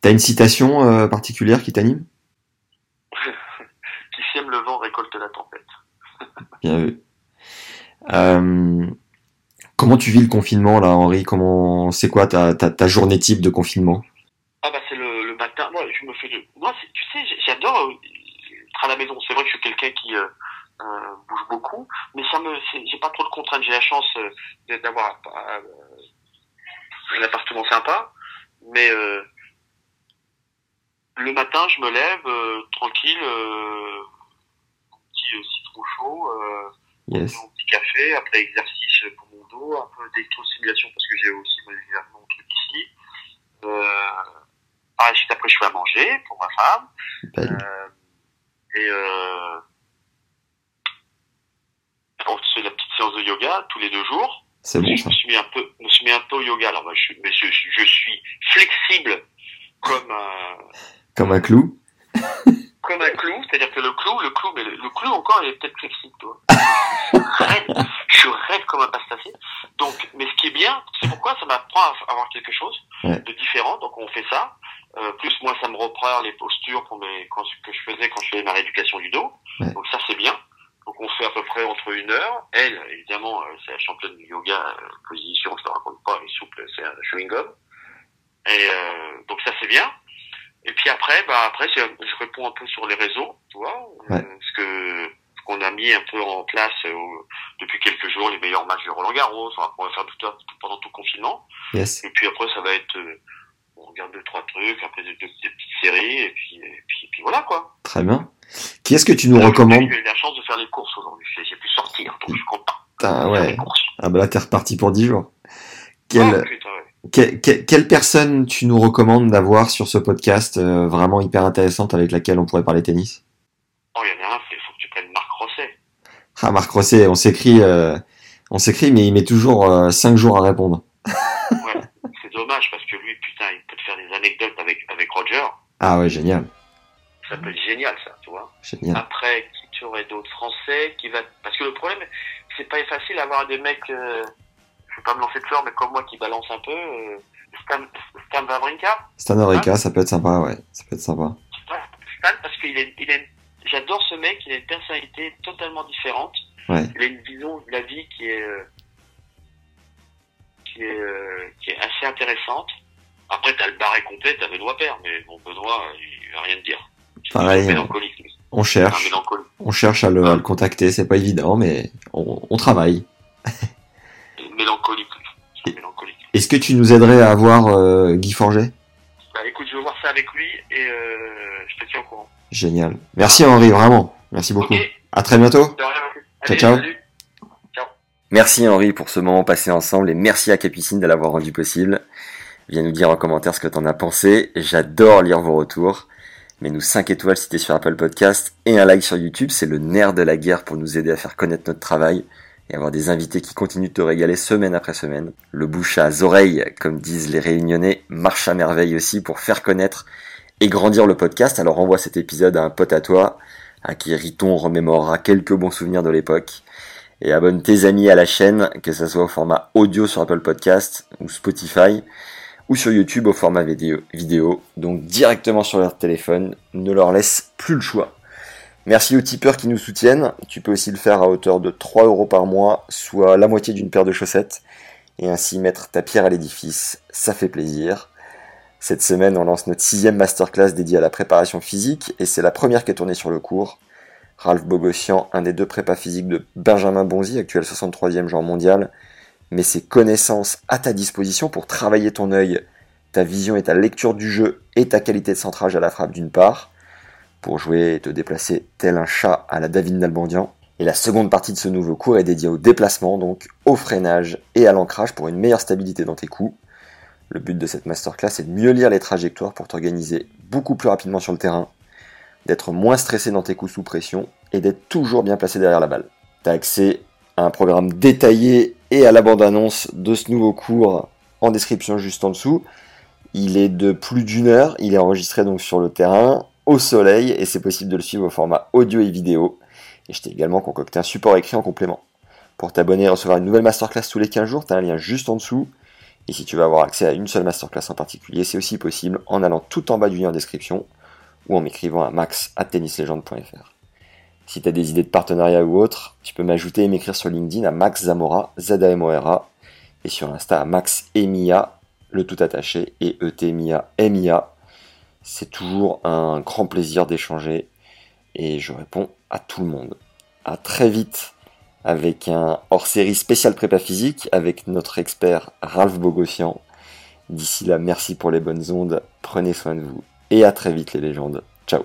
T'as une citation euh, particulière qui t'anime?
Qui sème le vent récolte la tempête.
Bien vu. Euh, comment tu vis le confinement là, Henri? Comment c'est quoi ta, ta, journée type de confinement?
Ah bah c'est le, matin. Moi, tu sais, j'adore euh, être à la maison. C'est vrai que je suis quelqu'un qui euh, bouge beaucoup, mais ça me, j'ai pas trop de contraintes. J'ai la chance d'avoir un appartement sympa, mais le matin, je me lève tranquille, petit citron chaud.
Yes.
mon petit café, après exercice pour mon dos, un peu d'électrostimulation parce que j'ai aussi mon, mon truc ici. Euh, par la suite, après, je fais à manger pour ma femme. Euh, et euh, on se fait la petite séance de yoga tous les deux jours.
C'est bon
je me suis mis un peu, je me suis mis un peu au yoga. Alors, je, suis- mais je, je suis flexible comme un,
Comme un clou.
comme un clou, c'est-à-dire que le clou, le clou, mais le, le clou encore, il est peut-être flexible, toi. je suis raide, je suis raide comme un pastafé. Donc, mais ce qui est bien, c'est pourquoi ça m'apprend à avoir quelque chose de différent. Donc, on fait ça. Euh, plus moi, ça me reprend les postures pour mes, quand, que je faisais quand je faisais ma rééducation du dos. Donc ça, c'est bien. Donc on fait à peu près entre une heure. Elle, évidemment, euh, c'est la championne du yoga, euh, position, je te raconte pas, elle est souple, c'est un chewing gum. Et euh, donc ça c'est bien. Et puis après, bah après, je réponds un peu sur les réseaux, tu vois, euh,
Ouais.
ce que ce qu'on a mis un peu en place euh, depuis quelques jours, les meilleurs matchs de Roland Garros. On va, on va faire tout, tout- pendant tout le confinement.
Yes.
Et puis après, ça va être, euh, on regarde deux trois trucs, après des, des- des petites séries, et puis, et puis, et puis voilà quoi.
Très bien. Qui est-ce que tu nous recommandes
J'ai eu la chance de faire les courses aujourd'hui. J'ai pu sortir, donc je suis content.
Ah ouais. Ah bah là, t'es reparti pour 10 jours. Quelle,
Oh, putain, ouais.
Que- que- quelle personne tu nous recommandes d'avoir sur ce podcast euh, vraiment hyper intéressante avec laquelle on pourrait parler tennis?
Oh, il y en a un, il faut que tu prennes Marc Rosset.
Ah, Marc Rosset, on s'écrit, euh, on s'écrit, mais il met toujours 5 jours à répondre.
Ouais, c'est dommage parce que lui, putain, il peut te faire des anecdotes avec, avec Roger.
Ah ouais, génial,
Ça peut être génial, ça, tu vois.
génial.
Après, qui tu aurais d'autres français qui va. Parce que le problème, c'est pas facile d'avoir des mecs. Je vais pas me lancer de fleurs, mais comme moi qui balance un peu. Euh... Stan, Stan Wawrinka.
Stan Orica, ça peut être sympa, ouais, ça peut être sympa.
Stan, parce qu'il est, il est, j'adore ce mec, il a une personnalité totalement différente.
Ouais.
Il a une vision de la vie qui est, euh, qui est, euh, qui est assez intéressante. Après, t'as le barré complet, t'as Benoît Père, mais bon, Benoît, il va rien te dire.
Pareil. On cherche, on cherche à le, à le contacter, c'est pas évident, mais on, on travaille.
Mélancolique.
Est-ce que tu nous aiderais à avoir euh, Guy Forget?
Bah écoute, je vais voir ça avec lui et euh, je te tiens au courant.
Génial. Merci Henri, vraiment. Merci beaucoup.
Ok,
À très bientôt.
de rien.
Ciao,
Allez,
ciao.
salut.
Merci Henri pour ce moment passé ensemble et merci à Capucine de l'avoir rendu possible. Viens nous dire en commentaire ce que t'en as pensé. J'adore lire vos retours. Mets-nous 5 étoiles si t'es sur Apple Podcast et un like sur YouTube. C'est le nerf de la guerre pour nous aider à faire connaître notre travail et avoir des invités qui continuent de te régaler semaine après semaine. Le bouche à oreilles, comme disent les réunionnais, marche à merveille aussi pour faire connaître et grandir le podcast. Alors envoie cet épisode à un pote à toi, à qui Riton remémorera quelques bons souvenirs de l'époque et abonne tes amis à la chaîne, que ce soit au format audio sur Apple Podcast ou Spotify, ou sur YouTube au format vidéo, vidéo, donc directement sur leur téléphone, ne leur laisse plus le choix. Merci aux tipeurs qui nous soutiennent, tu peux aussi le faire à hauteur de 3 euros par mois, soit la moitié d'une paire de chaussettes, et ainsi mettre ta pierre à l'édifice, ça fait plaisir. Cette semaine, on lance notre sixième masterclass dédiée à la préparation physique, et c'est la première qui est tournée sur le cours. Ralph Bogossian, un des deux prépas physiques de Benjamin Bonzi, actuel 63e genre mondial, met ses connaissances à ta disposition pour travailler ton œil, ta vision et ta lecture du jeu et ta qualité de centrage à la frappe d'une part, pour jouer et te déplacer tel un chat à la David Nalbandian. Et la seconde partie de ce nouveau cours est dédiée au déplacement, donc au freinage et à l'ancrage pour une meilleure stabilité dans tes coups. Le but de cette masterclass est de mieux lire les trajectoires pour t'organiser beaucoup plus rapidement sur le terrain, d'être moins stressé dans tes coups sous pression et d'être toujours bien placé derrière la balle. Tu as accès à un programme détaillé et à la bande-annonce de ce nouveau cours en description juste en dessous. Il est de plus d'une heure, il est enregistré donc sur le terrain, au soleil, et c'est possible de le suivre au format audio et vidéo. Et je t'ai également concocté un support écrit en complément. Pour t'abonner et recevoir une nouvelle masterclass tous les 15 jours, tu as un lien juste en dessous. Et si tu veux avoir accès à une seule masterclass en particulier, c'est aussi possible en allant tout en bas du lien en description ou en m'écrivant à max.tennislegende.fr. Si tu as des idées de partenariat ou autre, tu peux m'ajouter et m'écrire sur LinkedIn à Max Zamora, Z-A-M-O-R-A, et sur Insta à Max Emia, le tout attaché, et E-T-M-I-A, M-I-A. C'est toujours un grand plaisir d'échanger, et je réponds à tout le monde. À très vite avec un hors-série spécial prépa physique avec notre expert Ralph Bogossian. D'ici là, merci pour les bonnes ondes, prenez soin de vous, et à très vite les légendes. Ciao